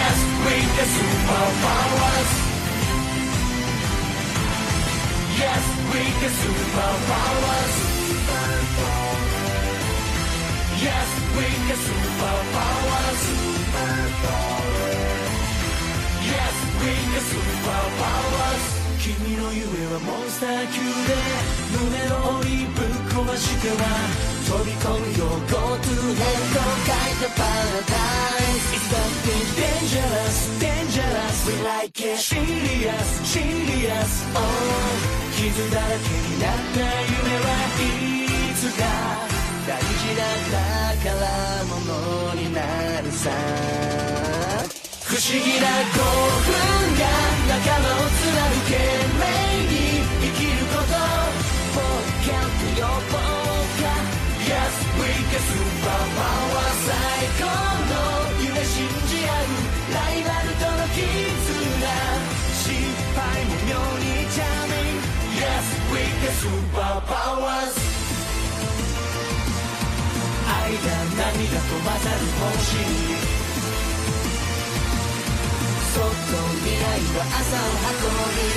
Yes, we the superpowers Yes we the superpowers Yes we the superpowers Yes we the superpowers 君の夢はモンスター級で胸の檻ぶっ壊しては飛び込む We like it serious serious Oh 傷だらけになった夢はいつか大事な宝物になるさ不思議な興奮が仲間を貫け命に生きること For count your poker Yes, we can superpower Super Powers 愛が涙と混ざる星そっと未来は朝を運び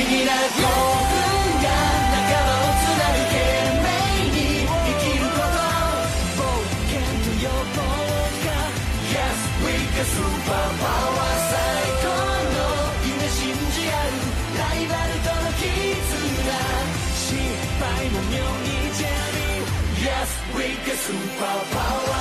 議な興奮が仲間をつなぐ懸命に生きること冒険と予防が Yes, we can superpower 最高の夢信じ合うライバルとの絆失敗も妙にジャミ Yes, we can superpower.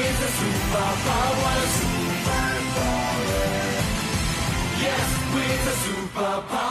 Yes, with the superpowers. Yes, with the superpowers.